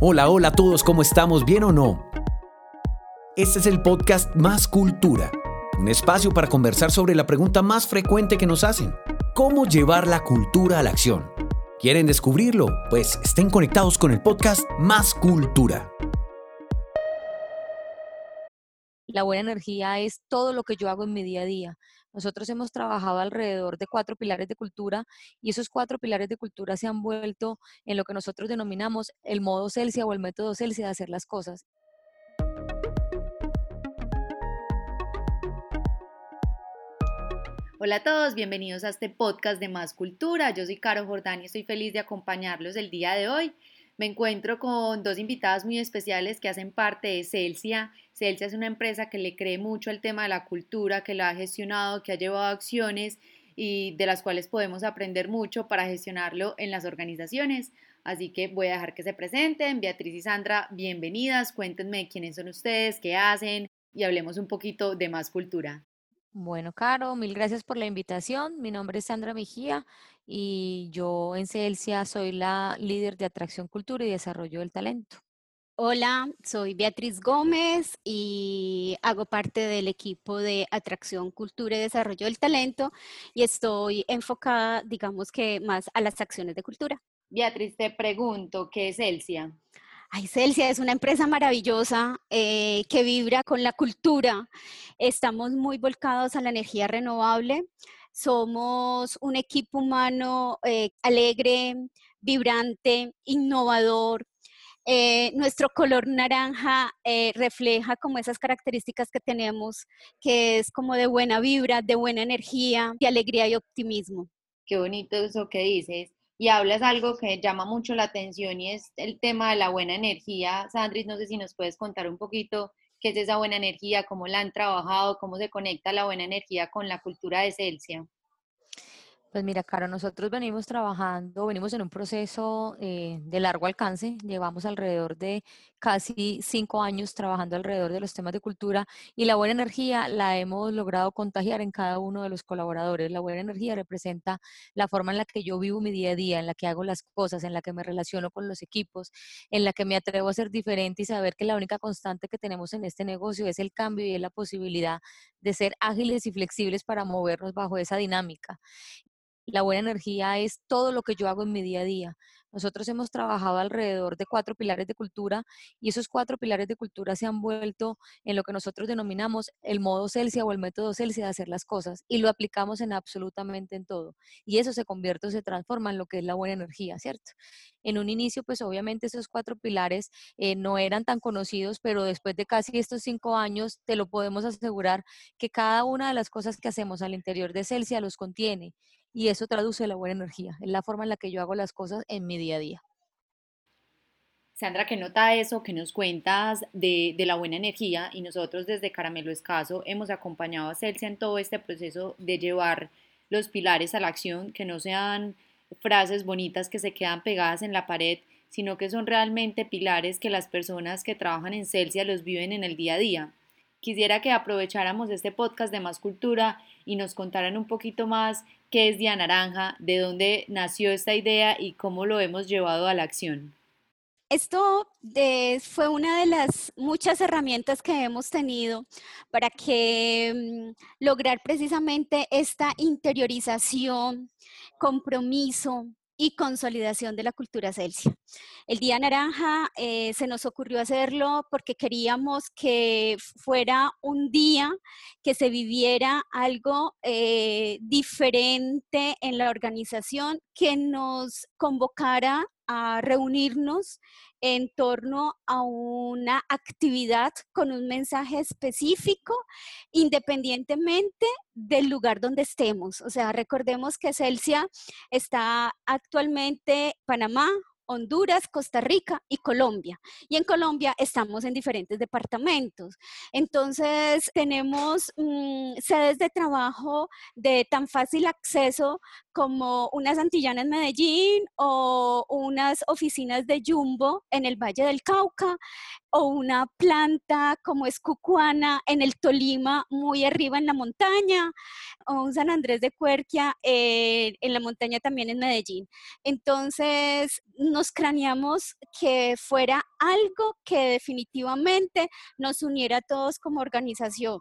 Hola, hola a todos, ¿cómo estamos? ¿Bien o no? Este es el podcast Más Cultura, un espacio para conversar sobre la pregunta más frecuente que nos hacen. ¿Cómo llevar la cultura a la acción? ¿Quieren descubrirlo? Pues estén conectados con el podcast Más Cultura. La buena energía es todo lo que yo hago en mi día a día. Nosotros hemos trabajado alrededor de cuatro pilares de cultura y esos cuatro pilares de cultura se han vuelto en lo que nosotros denominamos el modo Celsia o el método Celsia de hacer las cosas. Hola a todos, bienvenidos a este podcast de Más Cultura. Yo soy Caro Jordán y estoy feliz de acompañarlos el día de hoy. Me encuentro con dos invitadas muy especiales que hacen parte de Celsia. Celsia es una empresa que le cree mucho al tema de la cultura, que la ha gestionado, que ha llevado acciones y de las cuales podemos aprender mucho para gestionarlo en las organizaciones. Así que voy a dejar que se presenten. Beatriz y Sandra, bienvenidas. Cuéntenme quiénes son ustedes, qué hacen y hablemos un poquito de más cultura. Bueno, Caro, mil gracias por la invitación. Mi nombre es Sandra Mejía y yo en Celsia soy la líder de atracción, cultura y desarrollo del talento. Hola, soy Beatriz Gómez y hago parte del equipo de atracción, cultura y desarrollo del talento y estoy enfocada, digamos que más a las acciones de cultura. Beatriz, te pregunto, ¿qué es Celsia? Ay, Celsia es una empresa maravillosa eh, que vibra con la cultura. Estamos muy volcados a la energía renovable. Somos un equipo humano eh, alegre, vibrante, innovador. Eh, nuestro color naranja refleja como esas características que tenemos, que es como de buena vibra, de buena energía, de alegría y optimismo. Qué bonito eso que dices y hablas algo que llama mucho la atención y es el tema de la buena energía. Sandris, no sé si nos puedes contar un poquito qué es esa buena energía, cómo la han trabajado, cómo se conecta la buena energía con la cultura de Celsia. Pues mira, Caro, nosotros venimos trabajando, venimos en un proceso eh, de largo alcance, llevamos alrededor de casi cinco años trabajando alrededor de los temas de cultura y la buena energía la hemos logrado contagiar en cada uno de los colaboradores. La buena energía representa la forma en la que yo vivo mi día a día, en la que hago las cosas, en la que me relaciono con los equipos, en la que me atrevo a ser diferente y saber que la única constante que tenemos en este negocio es el cambio y es la posibilidad de ser ágiles y flexibles para movernos bajo esa dinámica. La buena energía es todo lo que yo hago en mi día a día. Nosotros hemos trabajado alrededor de cuatro pilares de cultura y esos cuatro pilares de cultura se han vuelto en lo que nosotros denominamos el modo Celsia o el método Celsia de hacer las cosas y lo aplicamos en absolutamente en todo. Y eso se convierte o se transforma en lo que es la buena energía, ¿cierto? En un inicio, pues obviamente esos cuatro pilares eh, no eran tan conocidos, pero después de casi estos cinco años te lo podemos asegurar que cada una de las cosas que hacemos al interior de Celsia los contiene y eso traduce la buena energía, es la forma en la que yo hago las cosas en mi día a día. Sandra, ¿qué nota eso que nos cuentas de, la buena energía? Y nosotros desde Caramelo Escaso hemos acompañado a Celsia en todo este proceso de llevar los pilares a la acción, que no sean frases bonitas que se quedan pegadas en la pared, sino que son realmente pilares que las personas que trabajan en Celsia los viven en el día a día. Quisiera que aprovecháramos este podcast de Más Cultura y nos contaran un poquito más qué es Día Naranja, de dónde nació esta idea y cómo lo hemos llevado a la acción. Esto fue una de las muchas herramientas que hemos tenido para que mm, lograr precisamente esta interiorización, compromiso, y consolidación de la cultura Celsia. El Día Naranja eh, se nos ocurrió hacerlo porque queríamos que fuera un día que se viviera algo eh, diferente en la organización, que nos convocara a reunirnos en torno a una actividad con un mensaje específico, independientemente del lugar donde estemos. O sea, recordemos que Celsia está actualmente Panamá, Honduras, Costa Rica y Colombia. Y en Colombia estamos en diferentes departamentos. Entonces, tenemos mm, sedes de trabajo de tan fácil acceso como unas Antillanas en Medellín o unas oficinas de Jumbo en el Valle del Cauca. O una planta como es cucuana en el Tolima, muy arriba en la montaña, o un San Andrés de Cuerquia eh, en la montaña también en Medellín. Entonces nos craneamos que fuera algo que definitivamente nos uniera a todos como organización.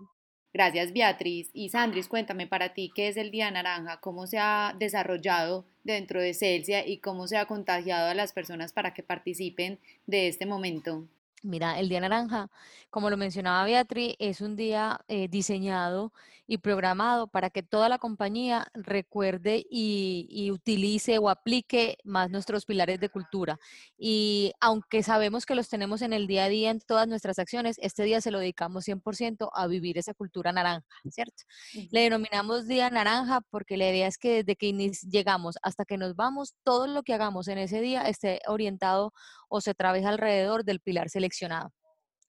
Gracias Beatriz. Y Sandris, cuéntame para ti qué es el Día Naranja, cómo se ha desarrollado dentro de Celsia y cómo se ha contagiado a las personas para que participen de este momento. Mira, el Día Naranja, como lo mencionaba Beatriz, es un día eh, diseñado y programado para que toda la compañía recuerde y, utilice o aplique más nuestros pilares de cultura. Y aunque sabemos que los tenemos en el día a día en todas nuestras acciones, este día se lo dedicamos 100% a vivir esa cultura naranja, ¿cierto? Le denominamos Día Naranja porque la idea es que desde que llegamos hasta que nos vamos, todo lo que hagamos en ese día esté orientado o se trabaja alrededor del pilar seleccionado.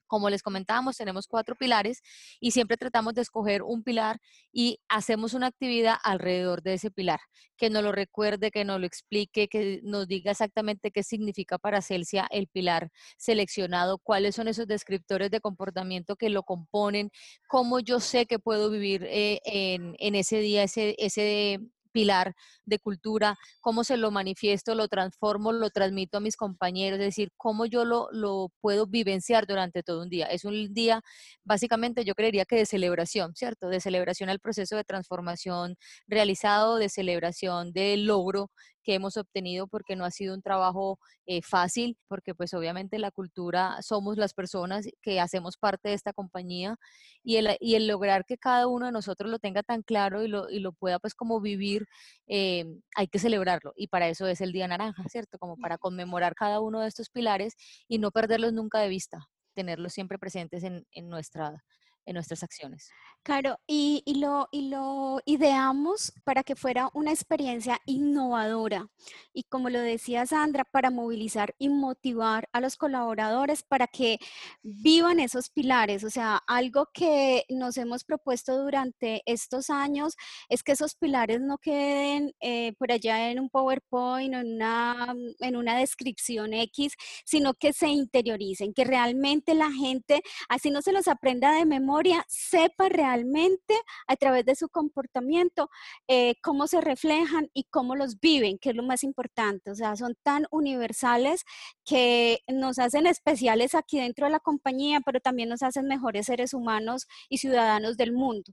Como les comentábamos, tenemos cuatro pilares y siempre tratamos de escoger un pilar y hacemos una actividad alrededor de ese pilar, que nos lo recuerde, que nos lo explique, que nos diga exactamente qué significa para Celsia el pilar seleccionado, cuáles son esos descriptores de comportamiento que lo componen, cómo yo sé que puedo vivir eh, en, en, ese día ese, ese pilar de cultura, cómo se lo manifiesto, lo transformo, lo transmito a mis compañeros, es decir, cómo yo lo, lo puedo vivenciar durante todo un día. Es un día, básicamente, yo creería que de celebración, ¿cierto? De celebración al proceso de transformación realizado, de celebración del logro que hemos obtenido porque no ha sido un trabajo eh, fácil, porque pues obviamente la cultura somos las personas que hacemos parte de esta compañía y el, y el lograr que cada uno de nosotros lo tenga tan claro y lo, y lo pueda pues como vivir, eh, hay que celebrarlo y para eso es el Día Naranja, ¿cierto? Como para conmemorar cada uno de estos pilares y no perderlos nunca de vista, tenerlos siempre presentes en, en nuestra en nuestras acciones. Claro, y, lo, y lo ideamos para que fuera una experiencia innovadora y como lo decía Sandra, para movilizar y motivar a los colaboradores para que vivan esos pilares. O sea, algo que nos hemos propuesto durante estos años es que esos pilares no queden eh, por allá en un PowerPoint o en una, en una descripción X, sino que se interioricen, que realmente la gente, así no se los aprenda de memoria, sepa realmente a través de su comportamiento eh, cómo se reflejan y cómo los viven, que es lo más importante. O sea, son tan universales que nos hacen especiales aquí dentro de la compañía, pero también nos hacen mejores seres humanos y ciudadanos del mundo.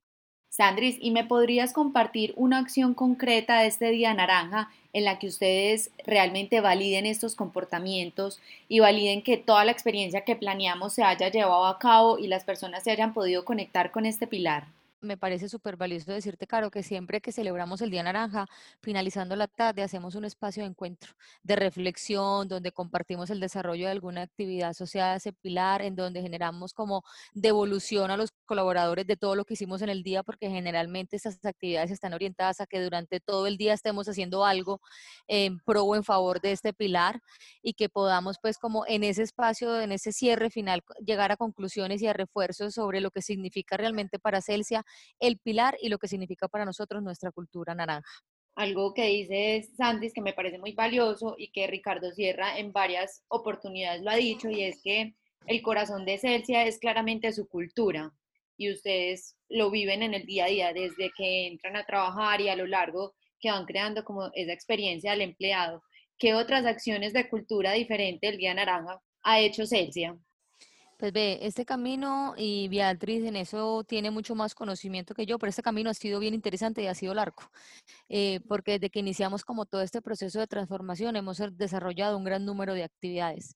Sandris, ¿y me podrías compartir una acción concreta de este Día Naranja en la que ustedes realmente validen estos comportamientos y validen que toda la experiencia que planeamos se haya llevado a cabo y las personas se hayan podido conectar con este pilar? Me parece súper valioso decirte, Caro, que siempre que celebramos el Día Naranja, finalizando la tarde, hacemos un espacio de encuentro, de reflexión, donde compartimos el desarrollo de alguna actividad asociada a ese pilar, en donde generamos como devolución a los colaboradores de todo lo que hicimos en el día, porque generalmente estas actividades están orientadas a que durante todo el día estemos haciendo algo en pro o en favor de este pilar y que podamos pues como en ese espacio, en ese cierre final, llegar a conclusiones y a refuerzos sobre lo que significa realmente para Celsia el pilar y lo que significa para nosotros nuestra cultura naranja. Algo que dice Sandis que me parece muy valioso y que Ricardo Sierra en varias oportunidades lo ha dicho y es que el corazón de Celsia es claramente su cultura y ustedes lo viven en el día a día desde que entran a trabajar y a lo largo que van creando como esa experiencia del empleado. ¿Qué otras acciones de cultura diferente el Día Naranja ha hecho Celsia? Pues ve, este camino y Beatriz en eso tiene mucho más conocimiento que yo, pero este camino ha sido bien interesante y ha sido largo, eh, porque desde que iniciamos como todo este proceso de transformación hemos desarrollado un gran número de actividades.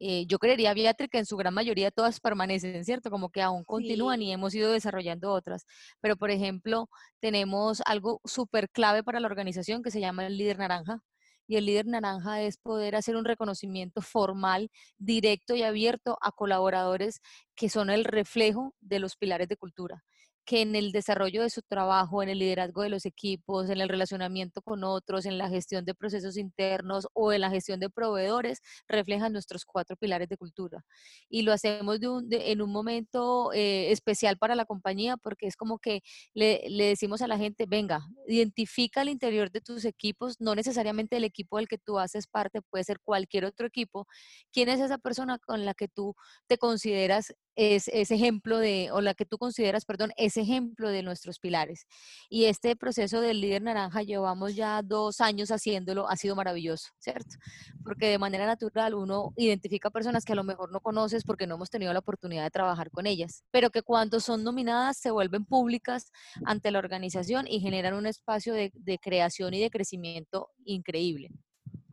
Eh, yo creería, Beatriz, que en su gran mayoría todas permanecen, ¿cierto? Como que aún continúan y hemos ido desarrollando otras. Pero, por ejemplo, tenemos algo súper clave para la organización que se llama el líder naranja, y el líder naranja es poder hacer un reconocimiento formal, directo y abierto a colaboradores que son el reflejo de los pilares de cultura que en el desarrollo de su trabajo, en el liderazgo de los equipos, en el relacionamiento con otros, en la gestión de procesos internos o en la gestión de proveedores, reflejan nuestros cuatro pilares de cultura. Y lo hacemos en un momento eh, especial para la compañía porque es como que le, le decimos a la gente, venga, identifica el interior de tus equipos, no necesariamente el equipo del que tú haces parte, puede ser cualquier otro equipo. ¿Quién es esa persona con la que tú te consideras es ese ejemplo de, o la que tú consideras, perdón, ese ejemplo de nuestros pilares. Y este proceso del líder naranja llevamos ya dos años haciéndolo, ha sido maravilloso, ¿cierto? Porque de manera natural uno identifica personas que a lo mejor no conoces porque no hemos tenido la oportunidad de trabajar con ellas, pero que cuando son nominadas se vuelven públicas ante la organización y generan un espacio de, de creación y de crecimiento increíble.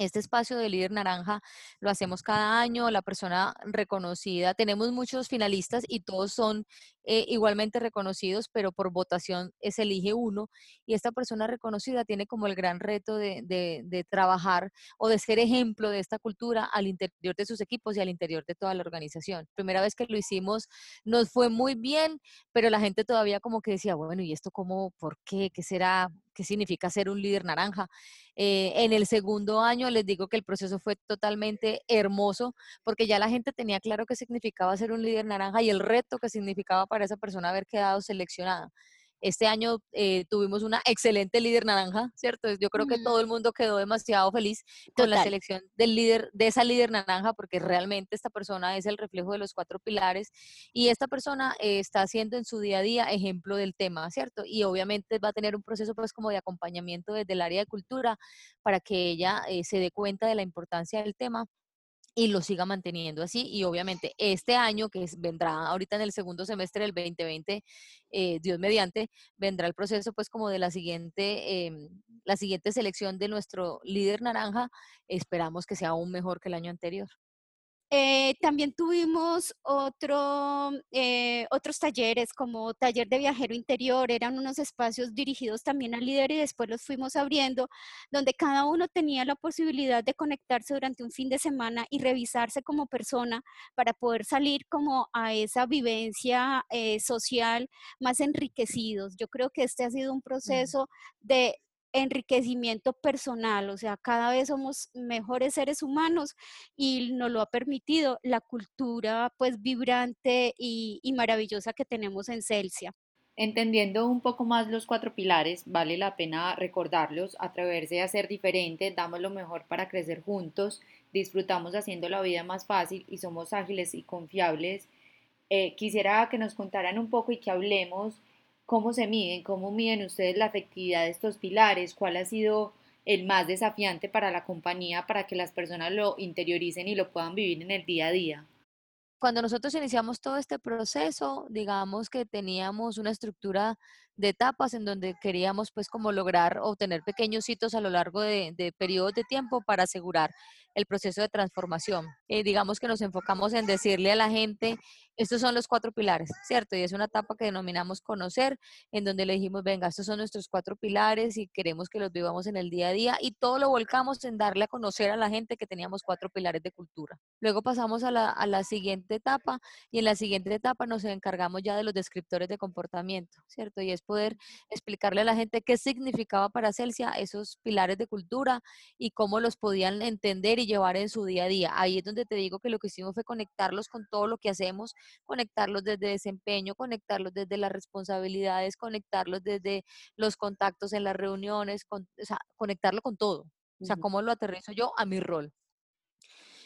Este espacio de líder naranja lo hacemos cada año, la persona reconocida, tenemos muchos finalistas y todos son eh, igualmente reconocidos, pero por votación se elige uno y esta persona reconocida tiene como el gran reto de, de, trabajar o de ser ejemplo de esta cultura al interior de sus equipos y al interior de toda la organización. Primera vez que lo hicimos nos fue muy bien, pero la gente todavía como que decía, bueno, ¿y esto cómo, por qué, qué será? ¿Qué significa ser un líder naranja? Eh, en el segundo año les digo que el proceso fue totalmente hermoso porque ya la gente tenía claro qué significaba ser un líder naranja y el reto que significaba para esa persona haber quedado seleccionada. Este año eh, tuvimos una excelente líder naranja, ¿cierto? Yo creo que todo el mundo quedó demasiado feliz con la selección del líder, de esa líder naranja, porque realmente esta persona es el reflejo de los cuatro pilares y esta persona eh, está haciendo en su día a día ejemplo del tema, ¿cierto? Y obviamente va a tener un proceso pues como de acompañamiento desde el área de cultura para que ella eh, se dé cuenta de la importancia del tema y lo siga manteniendo así. Y obviamente este año, que vendrá ahorita en el segundo semestre del 2020, eh, Dios mediante, vendrá el proceso pues como de la siguiente, em, la siguiente selección de nuestro líder naranja. Esperamos que sea aún mejor que el año anterior. Eh, también tuvimos otro, eh, otros talleres como taller de viajero interior, eran unos espacios dirigidos también al líder y después los fuimos abriendo, donde cada uno tenía la posibilidad de conectarse durante un fin de semana y revisarse como persona para poder salir como a esa vivencia eh, social más enriquecidos. Yo creo que este ha sido un proceso de enriquecimiento personal, o sea, cada vez somos mejores seres humanos y nos lo ha permitido la cultura pues vibrante y, maravillosa que tenemos en Celsia. Entendiendo un poco más los cuatro pilares, vale la pena recordarlos, atreverse a ser diferente, damos lo mejor para crecer juntos, disfrutamos haciendo la vida más fácil y somos ágiles y confiables. Eh, quisiera que nos contaran un poco y que hablemos ¿Cómo se miden? ¿Cómo miden ustedes la efectividad de estos pilares? ¿Cuál ha sido el más desafiante para la compañía para que las personas lo interioricen y lo puedan vivir en el día a día? Cuando nosotros iniciamos todo este proceso, digamos que teníamos una estructura de etapas en donde queríamos pues como lograr obtener pequeños hitos a lo largo de, de periodos de tiempo para asegurar el proceso de transformación. Eh, digamos que nos enfocamos en decirle a la gente, estos son los cuatro pilares, ¿cierto? Y es una etapa que denominamos conocer, en donde le dijimos, venga, estos son nuestros cuatro pilares y queremos que los vivamos en el día a día y todo lo volcamos en darle a conocer a la gente que teníamos cuatro pilares de cultura. Luego pasamos a la, a la siguiente etapa y en la siguiente etapa nos encargamos ya de los descriptores de comportamiento, ¿cierto? Y es poder explicarle a la gente qué significaba para Celsia esos pilares de cultura y cómo los podían entender y llevar en su día a día. Ahí es donde te digo que lo que hicimos fue conectarlos con todo lo que hacemos, conectarlos desde desempeño, conectarlos desde las responsabilidades, conectarlos desde los contactos en las reuniones, o sea, conectarlo con todo. O sea, cómo lo aterrizo yo a mi rol.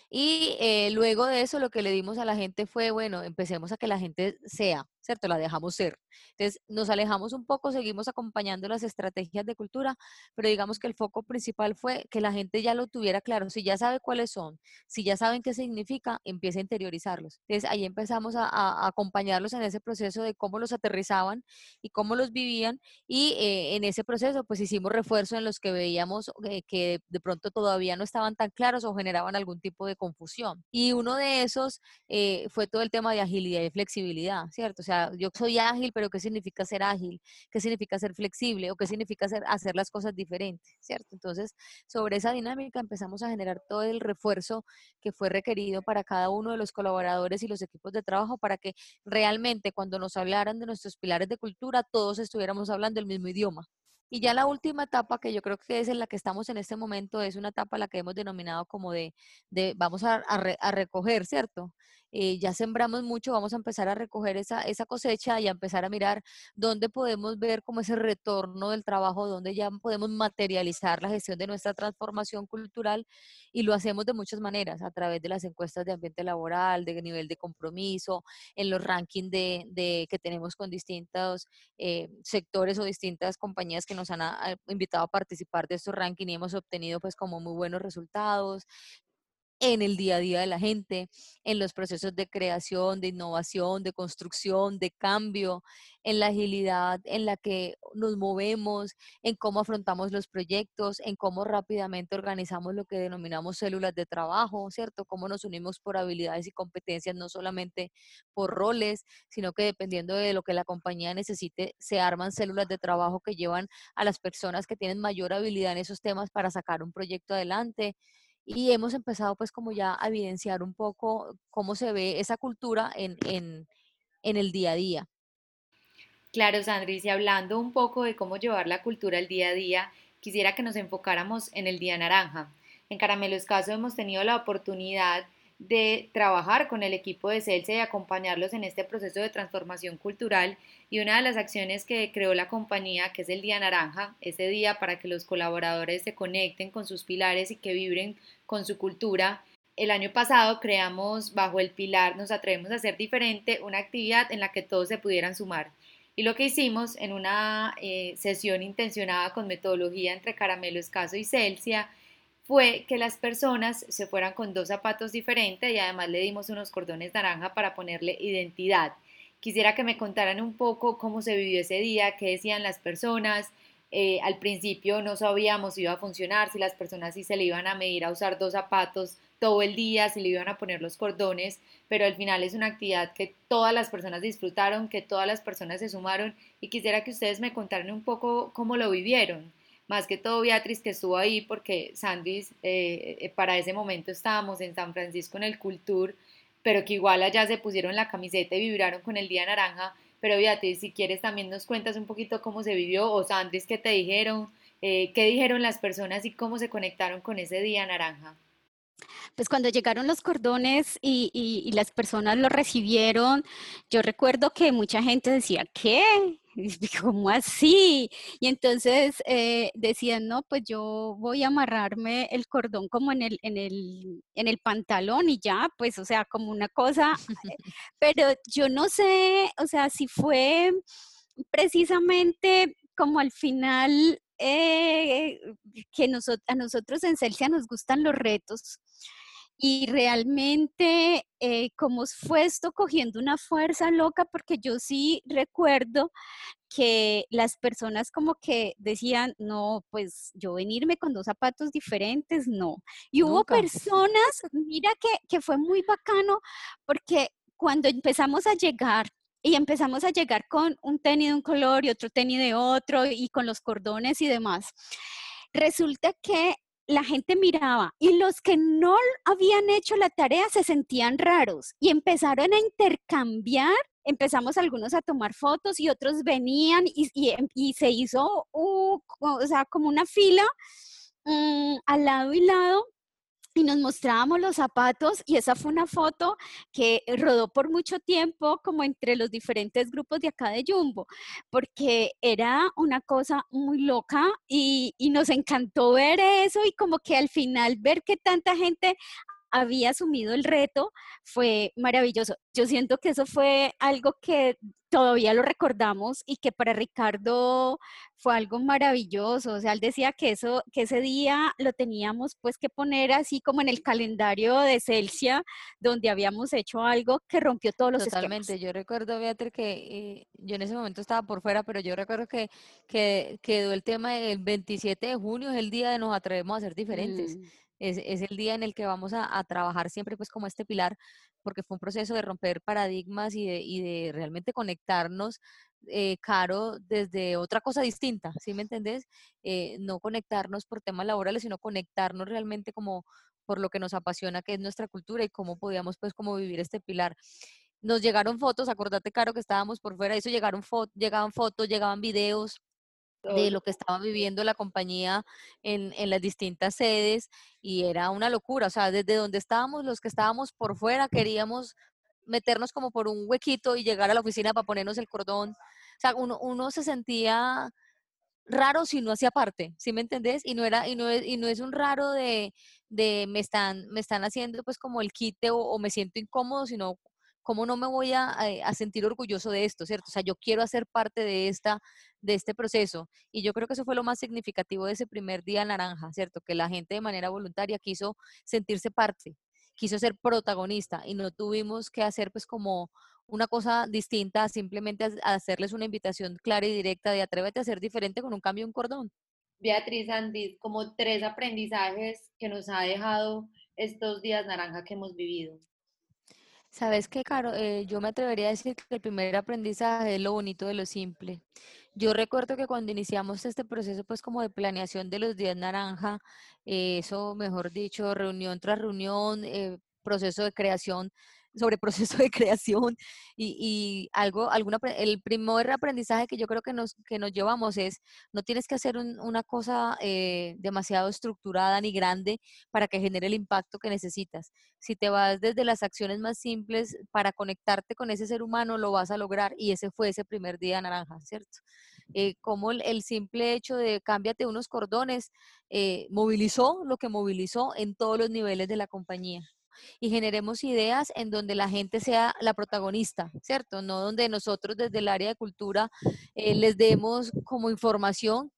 Y eh, luego de eso lo que le dimos a la gente fue, bueno, empecemos a que la gente sea, ¿cierto? La dejamos ser. Entonces, nos alejamos un poco, seguimos acompañando las estrategias de cultura, pero digamos que el foco principal fue que la gente ya lo tuviera claro. Si ya sabe cuáles son, si ya saben qué significa, empieza a interiorizarlos. Entonces, ahí empezamos a, acompañarlos en ese proceso de cómo los aterrizaban y cómo los vivían. Y eh, en ese proceso, pues hicimos refuerzo en los que veíamos eh, que de pronto todavía no estaban tan claros o generaban algún tipo de confusión. Y uno de esos eh, fue todo el tema de agilidad y flexibilidad, ¿cierto? O sea, yo soy ágil, pero ¿qué significa ser ágil? ¿Qué significa ser flexible? ¿O qué significa hacer, hacer las cosas diferentes? ¿Cierto? Entonces, sobre esa dinámica empezamos a generar todo el refuerzo que fue requerido para cada uno de los colaboradores y los equipos de trabajo para que realmente cuando nos hablaran de nuestros pilares de cultura, todos estuviéramos hablando el mismo idioma. Y ya la última etapa, que yo creo que es en la que estamos en este momento, es una etapa la que hemos denominado como de, de vamos a, a, recoger, ¿cierto? Eh, ya sembramos mucho, vamos a empezar a recoger esa, esa cosecha y a empezar a mirar dónde podemos ver como ese retorno del trabajo, dónde ya podemos materializar la gestión de nuestra transformación cultural y lo hacemos de muchas maneras, a través de las encuestas de ambiente laboral, de nivel de compromiso, en los rankings de, que tenemos con distintos eh, sectores o distintas compañías que nos han ah, invitado a participar de estos rankings y hemos obtenido pues como muy buenos resultados en el día a día de la gente, en los procesos de creación, de innovación, de construcción, de cambio, en la agilidad en la que nos movemos, en cómo afrontamos los proyectos, en cómo rápidamente organizamos lo que denominamos células de trabajo, ¿cierto? Cómo nos unimos por habilidades y competencias, no solamente por roles, sino que dependiendo de lo que la compañía necesite, se arman células de trabajo que llevan a las personas que tienen mayor habilidad en esos temas para sacar un proyecto adelante y hemos empezado pues como ya a evidenciar un poco cómo se ve esa cultura en, en, en el día a día. Claro, Sandris, y hablando un poco de cómo llevar la cultura al día a día, quisiera que nos enfocáramos en el Día Naranja. En Caramelo Escaso hemos tenido la oportunidad de trabajar con el equipo de Celsa y acompañarlos en este proceso de transformación cultural y una de las acciones que creó la compañía, que es el Día Naranja, ese día para que los colaboradores se conecten con sus pilares y que vibren con su cultura. El año pasado creamos bajo el pilar Nos atrevemos a ser diferente una actividad en la que todos se pudieran sumar. Y lo que hicimos en una eh, sesión intencionada con metodología entre Caramelo Escaso y Celsia fue que las personas se fueran con dos zapatos diferentes y además le dimos unos cordones naranja para ponerle identidad. Quisiera que me contaran un poco cómo se vivió ese día, qué decían las personas. Eh, al principio no sabíamos si iba a funcionar, si las personas sí se le iban a medir a usar dos zapatos todo el día, si le iban a poner los cordones, pero al final es una actividad que todas las personas disfrutaron, que todas las personas se sumaron y quisiera que ustedes me contaran un poco cómo lo vivieron más que todo Beatriz que estuvo ahí porque Sandys eh, eh, para ese momento estábamos en San Francisco en el Cultur, pero que igual allá se pusieron la camiseta y vibraron con el Día Naranja. Pero Beatriz, si quieres también nos cuentas un poquito cómo se vivió o Sandys, qué te dijeron, eh, qué dijeron las personas y cómo se conectaron con ese Día Naranja. Pues cuando llegaron los cordones y, y, las personas lo recibieron, yo recuerdo que mucha gente decía, ¿qué? ¿Cómo así? Y entonces eh, decían, no, pues yo voy a amarrarme el cordón como en el, en el, en el pantalón y ya, pues, o sea, como una cosa, pero yo no sé, o sea, si fue precisamente como al final eh, que a nosotros en Celsia nos gustan los retos y realmente eh, como fue esto cogiendo una fuerza loca, porque yo sí recuerdo que las personas como que decían, no, pues yo venirme con dos zapatos diferentes, no. Y hubo personas, mira que, que fue muy bacano, porque cuando empezamos a llegar y empezamos a llegar con un tenis de un color y otro tenis de otro y con los cordones y demás. Resulta que la gente miraba y los que no habían hecho la tarea se sentían raros y empezaron a intercambiar. Empezamos algunos a tomar fotos y otros venían y, y, se hizo o sea, como una fila mm, al lado y lado y nos mostrábamos los zapatos y esa fue una foto que rodó por mucho tiempo como entre los diferentes grupos de acá de Jumbo, porque era una cosa muy loca y, y nos encantó ver eso y como que al final ver que tanta gente había asumido el reto fue maravilloso. Yo siento que eso fue algo que todavía lo recordamos y que para Ricardo fue algo maravilloso. O sea, él decía que eso, que ese día lo teníamos pues que poner así como en el calendario de Celsia, donde habíamos hecho algo que rompió todos los Totalmente. Yo recuerdo, Beatriz, que eh, yo en ese momento estaba por fuera, pero yo recuerdo que, que quedó el tema del 27 de junio, es el día de nos atrevemos a ser diferentes. Mm. Es, el día en el que vamos a, trabajar siempre pues como este pilar, porque fue un proceso de romper paradigmas y de, y de realmente conectarnos, eh, Caro, desde otra cosa distinta, ¿sí me entendés? Eh, no conectarnos por temas laborales, sino conectarnos realmente como por lo que nos apasiona, que es nuestra cultura y cómo podíamos pues como vivir este pilar nos llegaron fotos, acordate, Caro, que estábamos por fuera, eso llegaron llegaban fotos, llegaban videos, de lo que estaba viviendo la compañía en, en, las distintas sedes y era una locura, o sea, desde donde estábamos, los que estábamos por fuera queríamos meternos como por un huequito y llegar a la oficina para ponernos el cordón, o sea, uno, uno se sentía raro si no hacía parte, ¿sí me entendés? Y no era y no es, y no es un raro de, de me están me están haciendo pues como el quite o, o me siento incómodo, sino ¿cómo no me voy a, a, sentir orgulloso de esto, cierto? O sea, yo quiero hacer parte de, esta, de este proceso. Y yo creo que eso fue lo más significativo de ese primer día naranja, ¿cierto? Que la gente de manera voluntaria quiso sentirse parte, quiso ser protagonista y no tuvimos que hacer pues como una cosa distinta, simplemente hacerles una invitación clara y directa de atrévete a ser diferente con un cambio en un cordón. Beatriz Andy, como tres aprendizajes que nos ha dejado estos días naranja que hemos vivido. Sabes qué, Caro, eh, yo me atrevería a decir que el primer aprendizaje es lo bonito de lo simple. Yo recuerdo que cuando iniciamos este proceso, pues como de planeación de los días naranja, eh, eso, mejor dicho, reunión tras reunión, eh, proceso de creación, sobre proceso de creación y, algo, alguna, el primer aprendizaje que yo creo que nos, que nos llevamos es, no tienes que hacer una cosa eh, demasiado estructurada ni grande para que genere el impacto que necesitas. Si te vas desde las acciones más simples para conectarte con ese ser humano, lo vas a lograr y ese fue ese primer día naranja, ¿cierto? Eh, como el, simple hecho de cámbiate unos cordones eh, movilizó lo que movilizó en todos los niveles de la compañía y generemos ideas en donde la gente sea la protagonista, ¿cierto? No donde nosotros desde el área de cultura eh, les demos como información,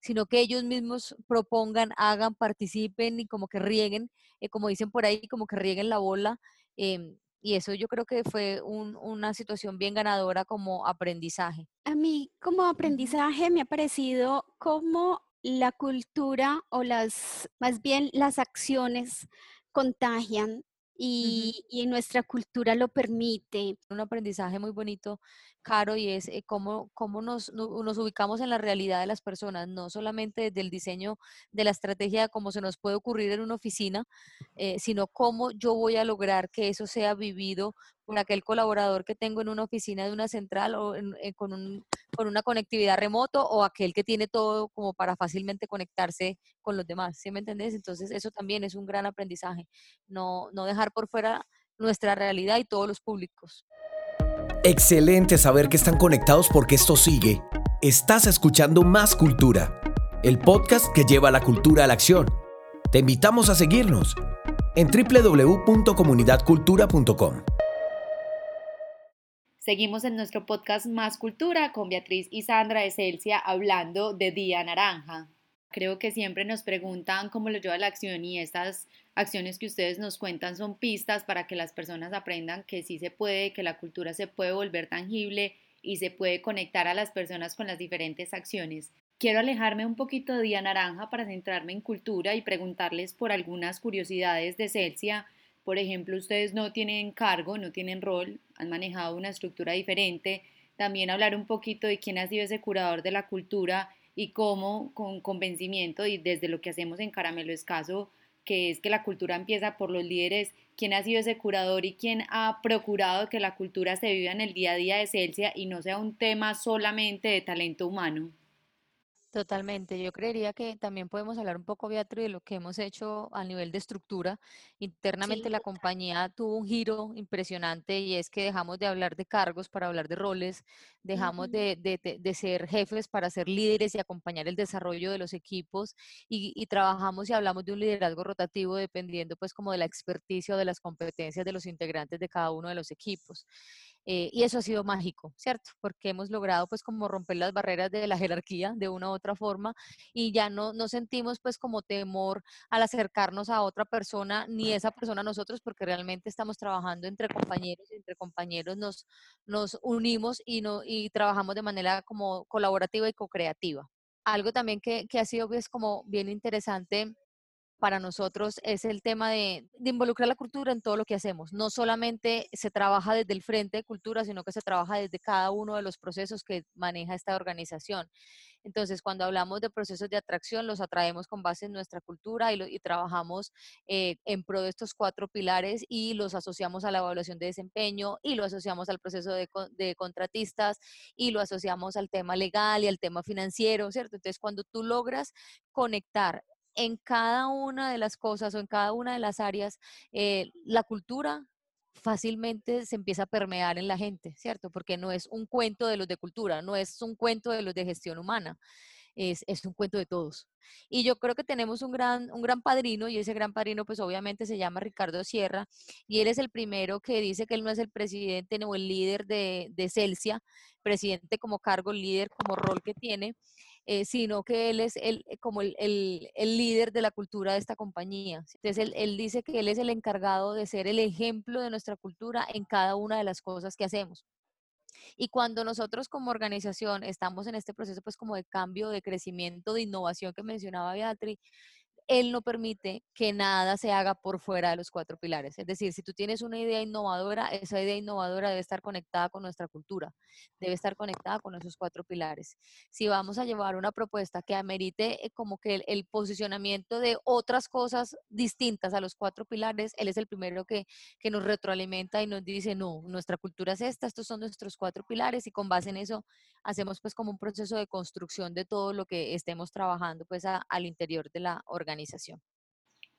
sino que ellos mismos propongan, hagan, participen y como que rieguen, eh, como dicen por ahí, como que rieguen la bola. Em, y eso yo creo que fue una situación bien ganadora como aprendizaje. A mí como aprendizaje me ha parecido como la cultura o las, más bien las acciones contagian y, y, nuestra cultura lo permite. Un aprendizaje muy bonito, Caro, y es eh, cómo, cómo nos, nos, ubicamos en la realidad de las personas, no solamente desde el diseño de la estrategia, como se nos puede ocurrir en una oficina, eh, sino cómo yo voy a lograr que eso sea vivido por aquel colaborador que tengo en una oficina de una central o eh, con, un, con una conectividad remoto o aquel que tiene todo como para fácilmente conectarse con los demás, ¿sí me entendés? Entonces eso también es un gran aprendizaje, no, no dejar por fuera nuestra realidad y todos los públicos. Excelente saber que están conectados porque esto sigue. Estás escuchando Más Cultura, el podcast que lleva la cultura a la acción. Te invitamos a seguirnos en www.comunidadcultura.com. Seguimos en nuestro podcast Más Cultura con Beatriz y Sandra de Celsia hablando de Día Naranja. Creo que siempre nos preguntan cómo lo lleva la acción y estas acciones que ustedes nos cuentan son pistas para que las personas aprendan que sí se puede, que la cultura se puede volver tangible y se puede conectar a las personas con las diferentes acciones. Quiero alejarme un poquito de Día Naranja para centrarme en cultura y preguntarles por algunas curiosidades de Celsia por ejemplo, ustedes no tienen cargo, no tienen rol, han manejado una estructura diferente. También hablar un poquito de quién ha sido ese curador de la cultura y cómo con convencimiento y desde lo que hacemos en Caramelo Escaso, que es que la cultura empieza por los líderes, quién ha sido ese curador y quién ha procurado que la cultura se viva en el día a día de Celsia y no sea un tema solamente de talento humano. Totalmente. Yo creería que también podemos hablar un poco, Beatriz, de lo que hemos hecho a nivel de estructura. Internamente la compañía tuvo un giro impresionante y es que dejamos de hablar de cargos para hablar de roles, dejamos de, de, ser jefes para ser líderes y acompañar el desarrollo de los equipos y, y, trabajamos y hablamos de un liderazgo rotativo dependiendo pues como de la experticia o de las competencias de los integrantes de cada uno de los equipos. Eh, y eso ha sido mágico, ¿cierto? Porque hemos logrado pues como romper las barreras de la jerarquía de una u otra forma y ya no, no sentimos pues como temor al acercarnos a otra persona ni esa persona a nosotros porque realmente estamos trabajando entre compañeros y entre compañeros nos, nos unimos y, no, y trabajamos de manera como colaborativa y co-creativa. Algo también que, que ha sido pues como bien interesante para nosotros es el tema de, involucrar la cultura en todo lo que hacemos. No solamente se trabaja desde el frente de cultura, sino que se trabaja desde cada uno de los procesos que maneja esta organización. Entonces, cuando hablamos de procesos de atracción, los atraemos con base en nuestra cultura y, trabajamos eh, en pro de estos cuatro pilares y los asociamos a la evaluación de desempeño y lo asociamos al proceso de, de contratistas y lo asociamos al tema legal y al tema financiero, ¿cierto? Entonces, cuando tú logras conectar en cada una de las cosas o en cada una de las áreas, eh, la cultura fácilmente se empieza a permear en la gente, ¿cierto? Porque no es un cuento de los de cultura, no es un cuento de los de gestión humana, es, es un cuento de todos. Y yo creo que tenemos un gran, un gran padrino y ese gran padrino pues obviamente se llama Ricardo Sierra y él es el primero que dice que él no es el presidente o el líder de, de Celsia, presidente como cargo, líder como rol que tiene, eh, sino que él es el, eh, como el, el, líder de la cultura de esta compañía. Entonces, él, él dice que él es el encargado de ser el ejemplo de nuestra cultura en cada una de las cosas que hacemos. Y cuando nosotros como organización estamos en este proceso pues como de cambio, de crecimiento, de innovación que mencionaba Beatriz, él no permite que nada se haga por fuera de los cuatro pilares. Es decir, si tú tienes una idea innovadora, esa idea innovadora debe estar conectada con nuestra cultura, debe estar conectada con esos cuatro pilares. Si vamos a llevar una propuesta que amerite eh, como que el, posicionamiento de otras cosas distintas a los cuatro pilares, él es el primero que, que nos retroalimenta y nos dice, no, nuestra cultura es esta, estos son nuestros cuatro pilares y con base en eso hacemos pues como un proceso de construcción de todo lo que estemos trabajando pues al interior de la organización.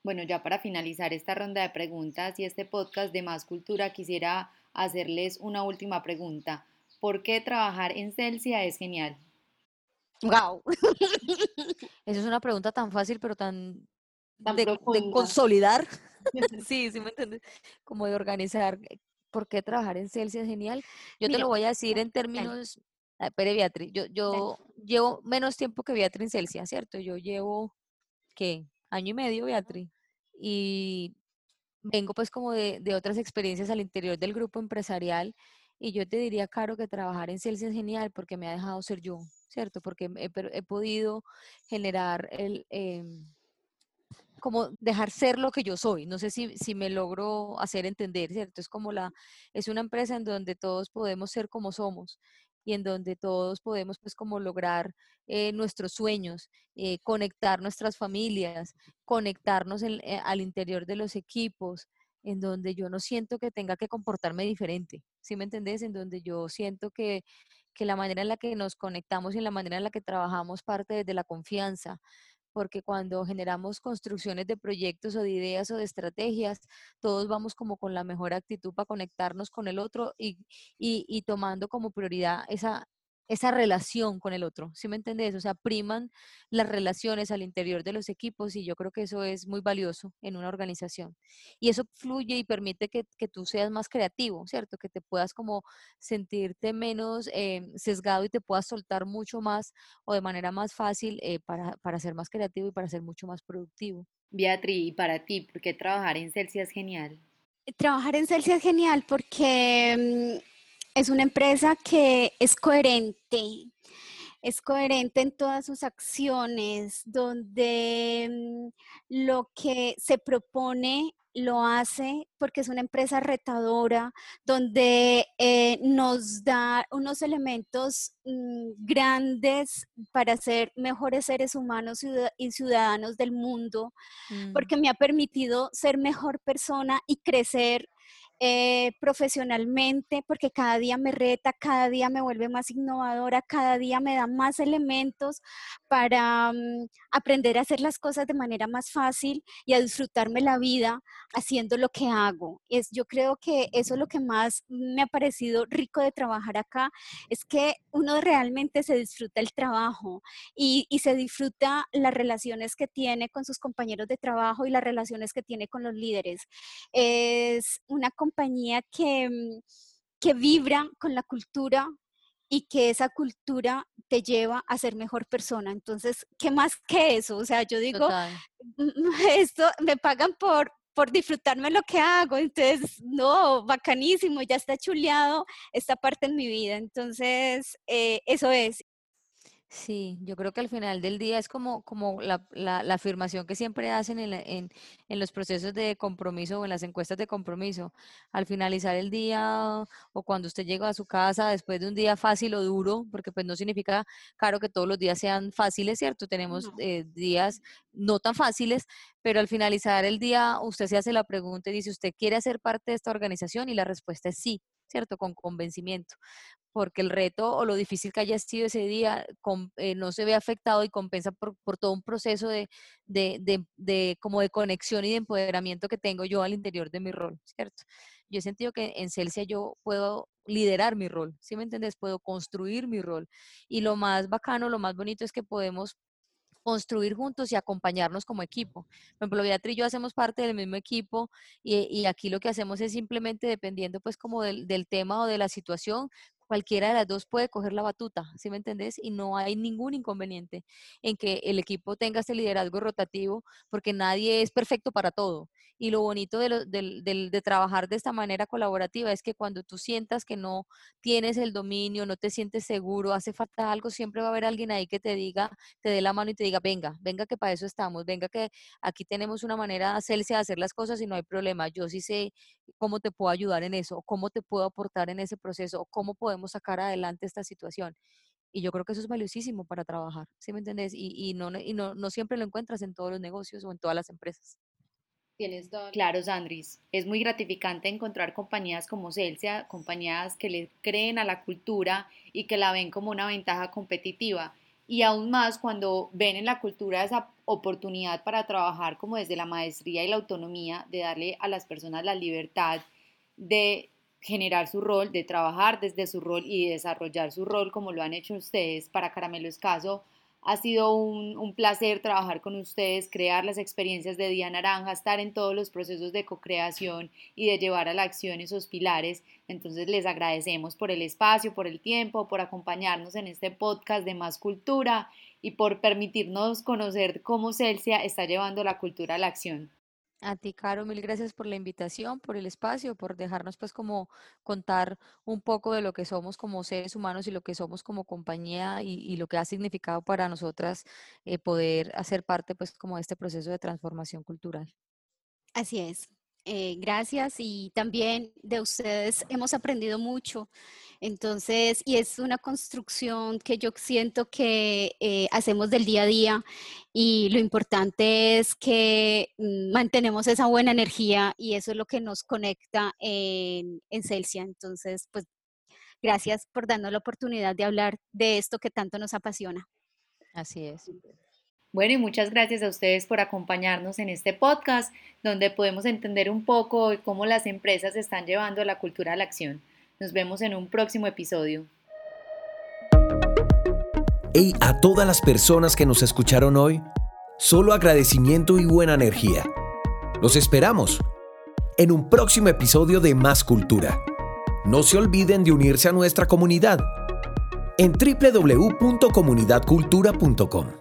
Bueno, ya para finalizar esta ronda de preguntas y este podcast de Más Cultura, quisiera hacerles una última pregunta. ¿Por qué trabajar en Celsia es genial? ¡Wow! Esa es una pregunta tan fácil, pero tan, de, consolidar. sí, sí me entiendes. Como de organizar. ¿Por qué trabajar en Celsia es genial? Yo te lo voy a decir en términos Ah, Pere Beatriz, yo, yo llevo menos tiempo que Beatriz en Celsia, ¿cierto? Yo llevo, ¿qué? Año y medio, Beatriz. Y vengo pues como de, de, otras experiencias al interior del grupo empresarial y yo te diría, Caro, que trabajar en Celsia es genial porque me ha dejado ser yo, ¿cierto? Porque he, he podido generar el... Em, como dejar ser lo que yo soy. No sé si, si, me logro hacer entender, ¿cierto? Es como la, es una empresa en donde todos podemos ser como somos y en donde todos podemos pues como lograr eh, nuestros sueños, eh, conectar nuestras familias, conectarnos eh, al interior de los equipos, en donde yo no siento que tenga que comportarme diferente, ¿sí me entendés? En donde yo siento que, que la manera en la que nos conectamos y la manera en la que trabajamos parte desde la confianza, porque cuando generamos construcciones de proyectos o de ideas o de estrategias, todos vamos como con la mejor actitud para conectarnos con el otro y, y, tomando como prioridad esa, esa relación con el otro, ¿sí me entendés? O sea, priman las relaciones al interior de los equipos y yo creo que eso es muy valioso en una organización. Y eso fluye y permite que, que tú seas más creativo, ¿cierto? Que te puedas como sentirte menos eh, sesgado y te puedas soltar mucho más o de manera más fácil eh, para, para ser más creativo y para ser mucho más productivo. Beatriz, y para ti, ¿por qué trabajar en Celsius es genial? Trabajar en Celsius es genial porque mm, es una empresa que es coherente, es coherente en todas sus acciones, donde mm, lo que se propone lo hace porque es una empresa retadora, donde eh, nos da unos elementos mm, grandes para ser mejores seres humanos y ciudadanos del mundo, mm. porque me ha permitido ser mejor persona y crecer eh, profesionalmente, porque cada día me reta, cada día me vuelve más innovadora, cada día me da más elementos para mm, aprender a hacer las cosas de manera más fácil y a disfrutarme la vida haciendo lo que hago. Es, yo creo que eso es lo que más me ha parecido rico de trabajar acá, es que uno realmente se disfruta el trabajo y, y se disfruta las relaciones que tiene con sus compañeros de trabajo y las relaciones que tiene con los líderes. Es una compañía que, mm, que vibra con la cultura y que esa cultura te lleva a ser mejor persona. Entonces, ¿qué más que eso? O sea, yo digo, esto me pagan por, por disfrutarme lo que hago. Entonces, no, bacanísimo, ya está chuleado esta parte en mi vida. Entonces, eh, eso es. Sí, yo creo que al final del día es como, como la, la, la afirmación que siempre hacen en, la- en, en los procesos de compromiso o en las encuestas de compromiso. Al finalizar el día o cuando usted llega a su casa después de un día fácil o duro, porque pues no significa, claro, que todos los días sean fáciles, ¿cierto? Tenemos No. eh, días no tan fáciles, pero al finalizar el día usted se hace la pregunta y dice, ¿usted quiere hacer parte de esta organización? Y la respuesta es sí, ¿cierto? Con convencimiento porque el reto o lo difícil que haya sido ese día eh, no se ve afectado y compensa por, todo un proceso de, como de conexión y de empoderamiento que tengo yo al interior de mi rol, ¿cierto? Yo he sentido que en Celsia yo puedo liderar mi rol, ¿sí me entiendes? Puedo construir mi rol. Y lo más bacano, lo más bonito es que podemos construir juntos y acompañarnos como equipo. Por ejemplo, Beatriz y yo hacemos parte del mismo equipo y, y aquí lo que hacemos es simplemente dependiendo pues como del, del tema o de la situación, cualquiera de las dos puede coger la batuta, ¿sí me entendés? Y no hay ningún inconveniente en que el equipo tenga este liderazgo rotativo porque nadie es perfecto para todo. Y lo bonito de, lo- del- del- de trabajar de esta manera colaborativa es que cuando tú sientas que no tienes el dominio, no te sientes seguro, hace falta algo, siempre va a haber alguien ahí que te diga, te dé la mano y te diga, venga, venga que para eso estamos, venga que aquí tenemos una manera Celsia de hacer las cosas y no hay problema. Yo sí sé cómo te puedo ayudar en eso, cómo te puedo aportar en ese proceso, o cómo podemos sacar adelante esta situación. Y yo creo que eso es valiosísimo para trabajar, ¿sí me entendés? Y, y no, y no, no siempre lo encuentras en todos los negocios o en todas las empresas. Tienes todo. Claro, Sandris. Es muy gratificante encontrar compañías como Celsia, compañías que le creen a la cultura y que la ven como una ventaja competitiva. Y aún más cuando ven en la cultura esa oportunidad para trabajar como desde la maestría y la autonomía, de darle a las personas la libertad de generar su rol, de trabajar desde su rol y desarrollar su rol como lo han hecho ustedes. Para Caramelo Escaso ha sido un, placer trabajar con ustedes, crear las experiencias de Día Naranja, estar en todos los procesos de co-creación y de llevar a la acción esos pilares. Entonces les agradecemos por el espacio, por el tiempo, por acompañarnos en este podcast de Más Cultura y por permitirnos conocer cómo Celsia está llevando la cultura a la acción. A ti, Caro, mil gracias por la invitación, por el espacio, por dejarnos pues como contar un poco de lo que somos como seres humanos y lo que somos como compañía y, lo que ha significado para nosotras eh, poder hacer parte pues como de este proceso de transformación cultural. Así es. Eh, gracias y también de ustedes hemos aprendido mucho. Entonces, y es una construcción que yo siento que eh, hacemos del día a día y lo importante es que mm, mantenemos esa buena energía y eso es lo que nos conecta en, en Celsia. Entonces, pues gracias por darnos la oportunidad de hablar de esto que tanto nos apasiona. Así es. Bueno, y muchas gracias a ustedes por acompañarnos en este podcast, donde podemos entender un poco cómo las empresas están llevando la cultura a la acción. Nos vemos en un próximo episodio. Y a todas las personas que nos escucharon hoy, solo agradecimiento y buena energía. Los esperamos en un próximo episodio de Más Cultura. No se olviden de unirse a nuestra comunidad en www.comunidadcultura.com.